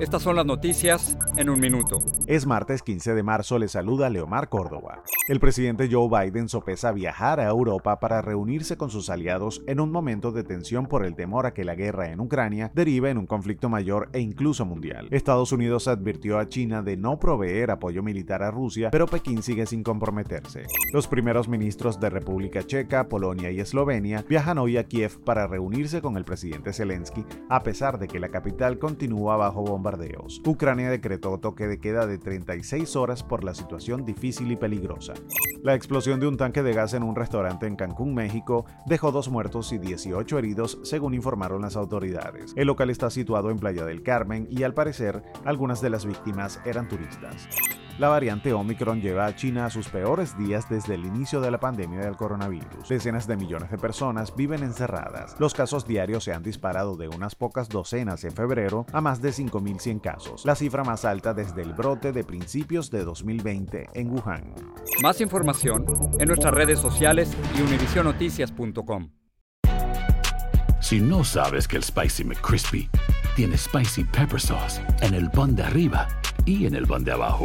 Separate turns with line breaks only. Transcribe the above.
estas son las noticias en un minuto.
Es martes 15 de marzo, le saluda Leomar Córdoba. El presidente Joe Biden sopesa viajar a Europa para reunirse con sus aliados en un momento de tensión por el temor a que la guerra en Ucrania derive en un conflicto mayor e incluso mundial. Estados Unidos advirtió a China de no proveer apoyo militar a Rusia, pero Pekín sigue sin comprometerse. Los primeros ministros de República Checa, Polonia y Eslovenia viajan hoy a Kiev para reunirse con el presidente Zelensky, a pesar de que la capital continúa bajo bombardeos. Ucrania decretó toque de queda de 36 horas por la situación difícil y peligrosa. La explosión de un tanque de gas en un restaurante en Cancún, México, dejó dos muertos y 18 heridos, según informaron las autoridades. El local está situado en Playa del Carmen y al parecer algunas de las víctimas eran turistas. La variante Omicron lleva a China a sus peores días desde el inicio de la pandemia del coronavirus. Decenas de millones de personas viven encerradas. Los casos diarios se han disparado de unas pocas docenas en febrero a más de 5.100 casos, la cifra más alta desde el brote de principios de 2020 en Wuhan.
Más información en nuestras redes sociales y univisionoticias.com.
Si no sabes que el Spicy McCrispy tiene Spicy Pepper Sauce en el pan de arriba y en el pan de abajo,